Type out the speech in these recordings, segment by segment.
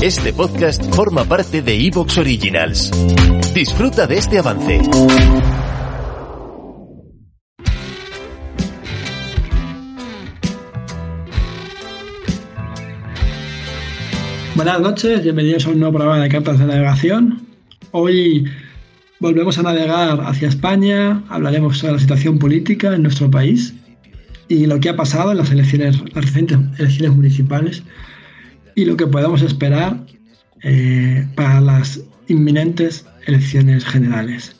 Este podcast forma parte de Evox Originals. Disfruta de este avance. Buenas noches, bienvenidos a un nuevo programa de cartas de navegación. Hoy volvemos a navegar hacia España, hablaremos sobre la situación política en nuestro país y lo que ha pasado en las elecciones, las recientes elecciones municipales y lo que podemos esperar eh, para las inminentes elecciones generales.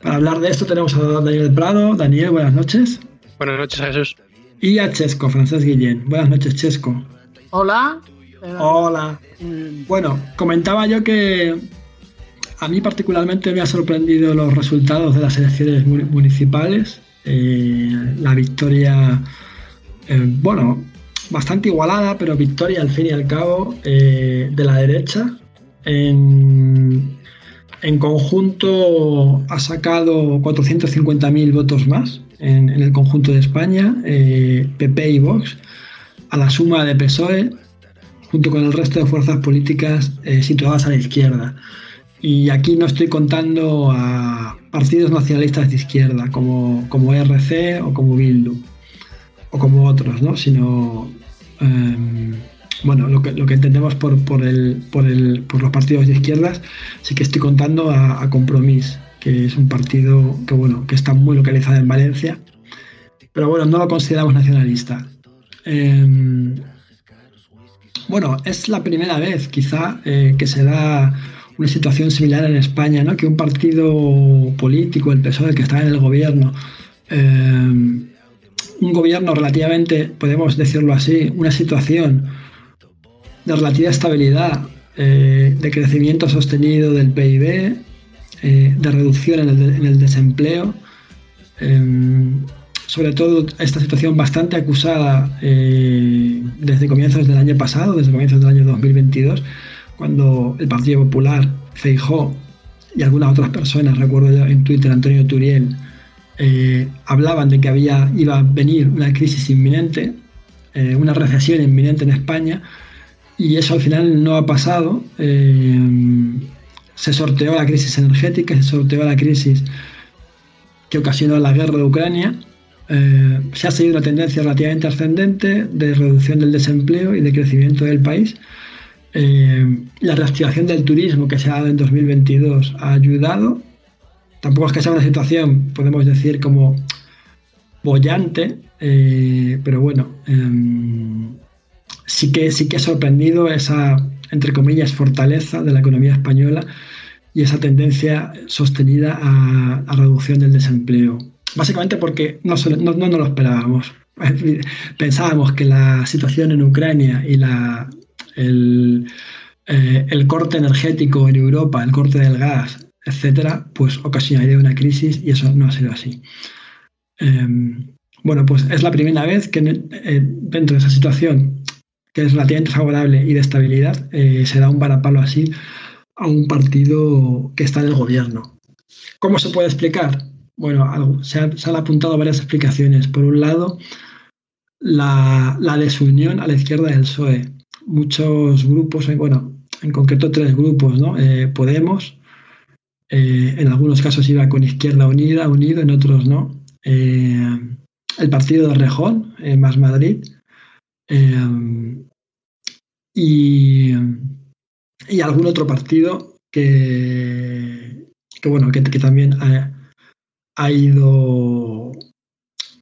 Para hablar de esto tenemos a Daniel Prado. Daniel, buenas noches. Buenas noches, Jesús. Y a Chesco, Francés Guillén. Buenas noches, Chesco. Hola. Hola. Bueno, comentaba yo que a mí particularmente me ha sorprendido los resultados de las elecciones municipales. Eh, la victoria, eh, bueno, bastante igualada, pero victoria al fin y al cabo eh, de la derecha. En, conjunto ha sacado 450.000 votos más en, el conjunto de España, PP y Vox, a la suma de PSOE, junto con el resto de fuerzas políticas eh, situadas a la izquierda. Y aquí no estoy contando a partidos nacionalistas de izquierda, como, como RC o como Bildu, o como otros, ¿no? sino eh, bueno, lo que, entendemos por, el, el, los partidos de izquierdas, sí que estoy contando a, a Compromís, que es un partido que, está muy localizado en Valencia, pero bueno, no lo consideramos nacionalista. Eh, bueno, es la primera vez quizá eh, que se da una situación similar en España, ¿no? que un partido político, el PSOE, que está en el gobierno, eh, un gobierno relativamente, podemos decirlo así, una situación de relativa estabilidad, eh, de crecimiento sostenido del PIB, eh, de reducción en el, desempleo, em, sobre todo esta situación bastante acusada eh, desde comienzos del año pasado, desde comienzos del año 2022, cuando el Partido Popular, Feijó y algunas otras personas, recuerdo yo en Twitter, Antonio Turiel, eh, hablaban de que había, iba a venir una crisis inminente, eh, una recesión inminente en España, y eso al final no ha pasado. Eh, se sorteó la crisis energética, se sorteó la crisis que ocasionó la guerra de Ucrania, se ha seguido una tendencia relativamente ascendente de reducción del desempleo y de crecimiento del país. La reactivación del turismo que se ha dado en 2022 ha ayudado. Tampoco es que sea una situación, podemos decir, como bollante, eh, pero bueno, em, sí, que, sí que ha sorprendido esa, entre comillas, fortaleza de la economía española y esa tendencia sostenida a, reducción del desempleo. Básicamente porque no, no, no nos lo esperábamos. Pensábamos que la situación en Ucrania y la, el, eh, el, corte energético en Europa, el corte del gas, etcétera, pues ocasionaría una crisis y eso no ha sido así. Eh, bueno, pues es la primera vez que eh, dentro de esa situación, que es relativamente favorable y de estabilidad, eh, se da un varapalo así a un partido que está en el gobierno. ¿Cómo se puede explicar? bueno, se, han apuntado varias explicaciones. Por un lado, la, la, desunión a la izquierda del PSOE. Muchos grupos, bueno, en concreto tres grupos, ¿no? Eh, Podemos, eh, en algunos casos iba con Izquierda Unida, unido, en otros no. Eh, el partido de Rejón, más Madrid. y, algún otro partido que, bueno, que, también ha ido,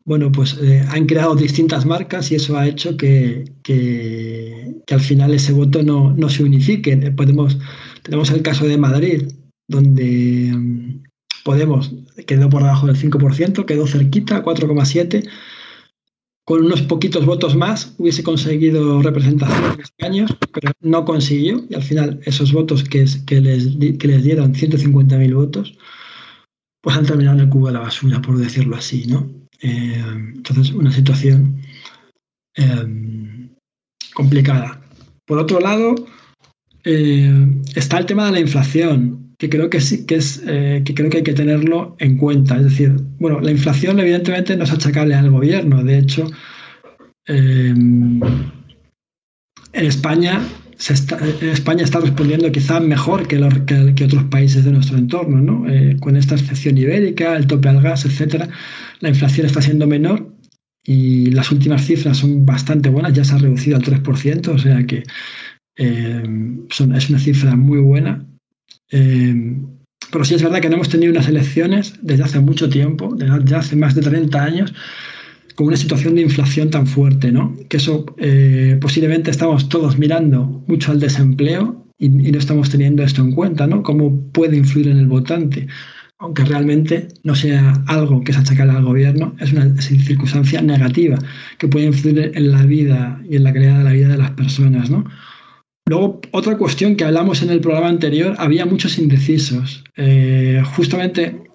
bueno, pues eh, han creado distintas marcas y eso ha hecho que, que, que al final ese voto no, no, se unifique. Podemos, tenemos el caso de Madrid, donde um, Podemos quedó por debajo del 5%, quedó cerquita, 4,7%. Con unos poquitos votos más hubiese conseguido representación en escaños, pero no consiguió y al final esos votos que, que, les, que les dieron 150.000 votos, pues han terminado en el cubo de la basura, por decirlo así, ¿no? Eh, entonces, una situación eh, complicada. Por otro lado, eh, está el tema de la inflación, que creo que sí, que es, eh, que creo que hay que tenerlo en cuenta. Es decir, bueno, la inflación evidentemente no es achacable al gobierno. De hecho, en España España está respondiendo quizá mejor que, que, otros países de nuestro entorno, ¿no? con esta excepción ibérica, el tope al gas, etcétera, la inflación está siendo menor y las últimas cifras son bastante buenas, ya se ha reducido al 3%, o sea que son, es una cifra muy buena. Pero sí es verdad que no hemos tenido unas elecciones desde hace mucho tiempo, desde hace más de 30 años, con una situación de inflación tan fuerte, ¿no? Que eso eh, posiblemente estamos todos mirando mucho al desempleo y, no estamos teniendo esto en cuenta, ¿no? Cómo puede influir en el votante, aunque realmente no sea algo que se achaque al gobierno, es una circunstancia negativa que puede influir en la vida y en la calidad de la vida de las personas, ¿no? Luego, otra cuestión que hablamos en el programa anterior, había muchos indecisos. Eh, justamente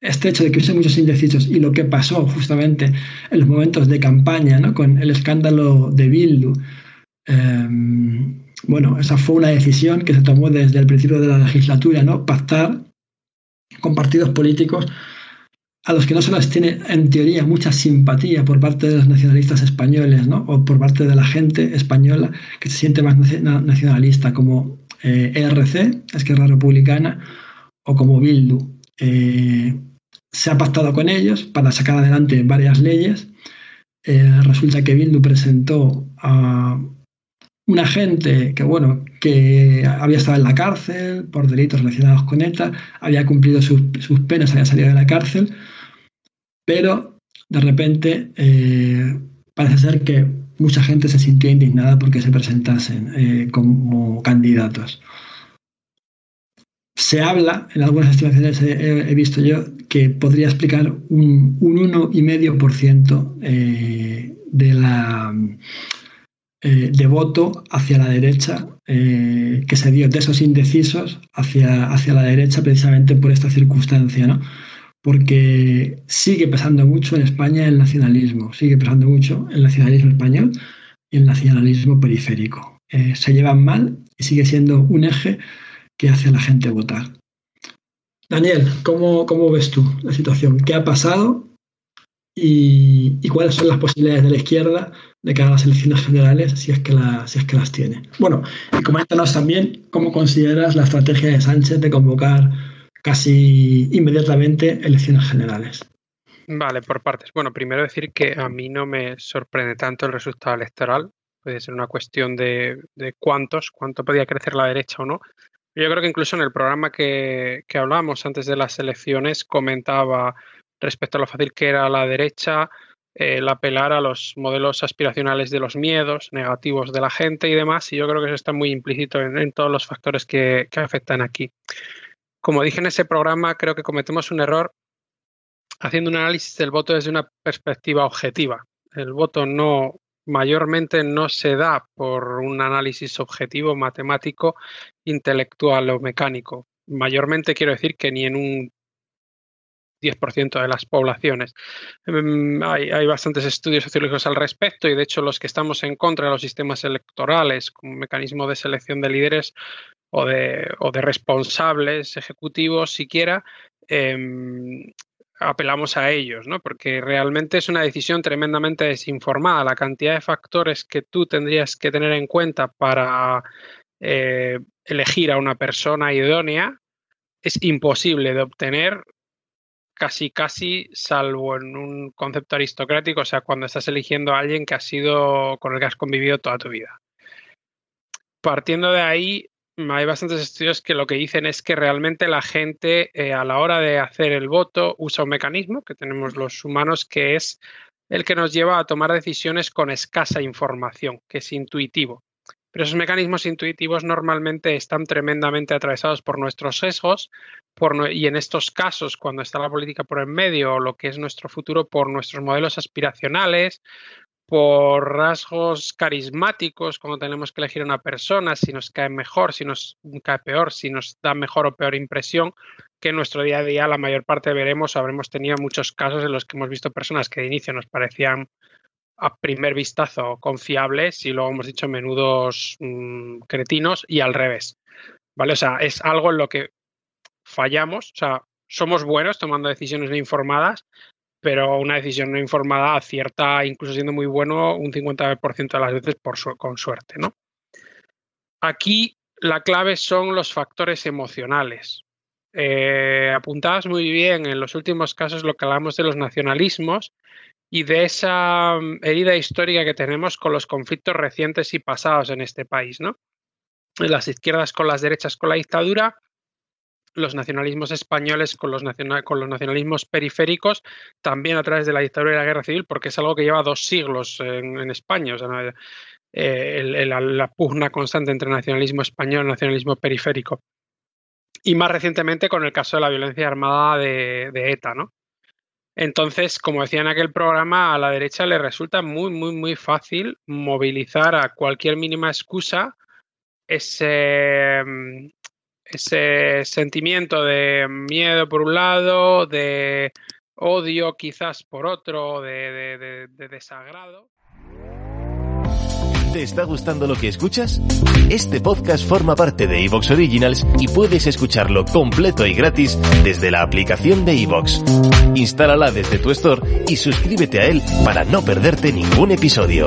este hecho de que hubiese muchos indecisos y lo que pasó justamente en los momentos de campaña, ¿no? con el escándalo de Bildu, em, bueno, esa fue una decisión que se tomó desde el principio de la legislatura, ¿no? pactar con partidos políticos a los que no se les tiene en teoría mucha simpatía por parte de los nacionalistas españoles, ¿no? o por parte de la gente española que se siente más nacionalista, como eh, ERC, Esquerra Republicana, o como Bildu. Eh, se ha pactado con ellos para sacar adelante varias leyes. Eh, resulta que Bildu presentó a un agente que, bueno, que había estado en la cárcel por delitos relacionados con ETA, había cumplido sus, penas, había salido de la cárcel, pero de repente eh, parece ser que mucha gente se sintió indignada porque se presentasen como candidatos. Se habla, en algunas estimaciones he, visto yo, que podría explicar un, un 1,5% eh, de la eh, de voto hacia la derecha eh, que se dio de esos indecisos hacia, hacia la derecha precisamente por esta circunstancia, ¿no? Porque sigue pesando mucho en España el nacionalismo, sigue pesando mucho el nacionalismo español y el nacionalismo periférico. se llevan mal y sigue siendo un eje que hace a la gente votar. Daniel, ¿cómo, cómo ves tú la situación? ¿Qué ha pasado? Y, cuáles son las posibilidades de la izquierda de que haga las elecciones generales si es que, si es que las tiene. Bueno, y coméntanos también cómo consideras la estrategia de Sánchez de convocar casi inmediatamente elecciones generales. Vale, por partes. Bueno, primero decir que a mí no me sorprende tanto el resultado electoral. Puede ser una cuestión de, de cuántos, cuánto podía crecer la derecha o no. Yo creo que incluso en el programa que, que hablábamos antes de las elecciones comentaba respecto a lo fácil que era la derecha el apelar a los modelos aspiracionales de los miedos negativos de la gente y demás, y yo creo que eso está muy implícito en, todos los factores que, que, afectan aquí. Como dije en ese programa, creo que cometemos un error haciendo un análisis del voto desde una perspectiva objetiva. El voto no mayormente no se da por un análisis objetivo, matemático, intelectual o mecánico. Mayormente quiero decir que ni en un 10% de las poblaciones. Em, hay, bastantes estudios sociológicos al respecto y de hecho los que estamos en contra de los sistemas electorales como mecanismo de selección de líderes o de, o de responsables ejecutivos siquiera, em, apelamos a ellos, ¿no? Porque realmente es una decisión tremendamente desinformada. La cantidad de factores que tú tendrías que tener en cuenta para eh, elegir a una persona idónea es imposible de obtener casi casi salvo en un concepto aristocrático, o sea, cuando estás eligiendo a alguien que ha sido con el que has convivido toda tu vida. Partiendo de ahí, hay bastantes estudios que lo que dicen es que realmente la gente eh, a la hora de hacer el voto usa un mecanismo que tenemos los humanos que es el que nos lleva a tomar decisiones con escasa información, que es intuitivo. Pero esos mecanismos intuitivos normalmente están tremendamente atravesados por nuestros sesgos por, y en estos casos, cuando está la política por en medio o lo que es nuestro futuro, por nuestros modelos aspiracionales, por rasgos carismáticos, cuando tenemos que elegir una persona, si nos cae mejor, si nos cae peor, si nos da mejor o peor impresión, que en nuestro día a día la mayor parte veremos, habremos tenido muchos casos en los que hemos visto personas que de inicio nos parecían a primer vistazo confiables y luego hemos dicho menudos mm, cretinos y al revés. ¿Vale? O sea, es algo en lo que fallamos, o sea, somos buenos tomando decisiones no informadas, pero una decisión no informada acierta, incluso siendo muy bueno, un 50% de las veces por con suerte, ¿no? Aquí la clave son los factores emocionales. Eh, apuntabas muy bien en los últimos casos lo que hablamos de los nacionalismos y de esa mm, herida histórica que tenemos con los conflictos recientes y pasados en este país, ¿no? Las izquierdas con las derechas con la dictadura, los nacionalismos españoles con los, con los nacionalismos periféricos, también a través de la dictadura y la guerra civil, porque es algo que lleva dos siglos en, España. Eh, la pugna constante entre nacionalismo español y nacionalismo periférico. Y más recientemente con el caso de la violencia armada de, de ETA, ¿no? Entonces, como decía en aquel programa, a la derecha le resulta muy, muy, muy fácil movilizar a cualquier mínima excusa ese, ese sentimiento de miedo por un lado, de odio quizás por otro, de, desagrado. ¿Te está gustando lo que escuchas? Este podcast forma parte de Evox Originals y puedes escucharlo completo y gratis desde la aplicación de Evox. Instálala desde tu store y suscríbete a él para no perderte ningún episodio.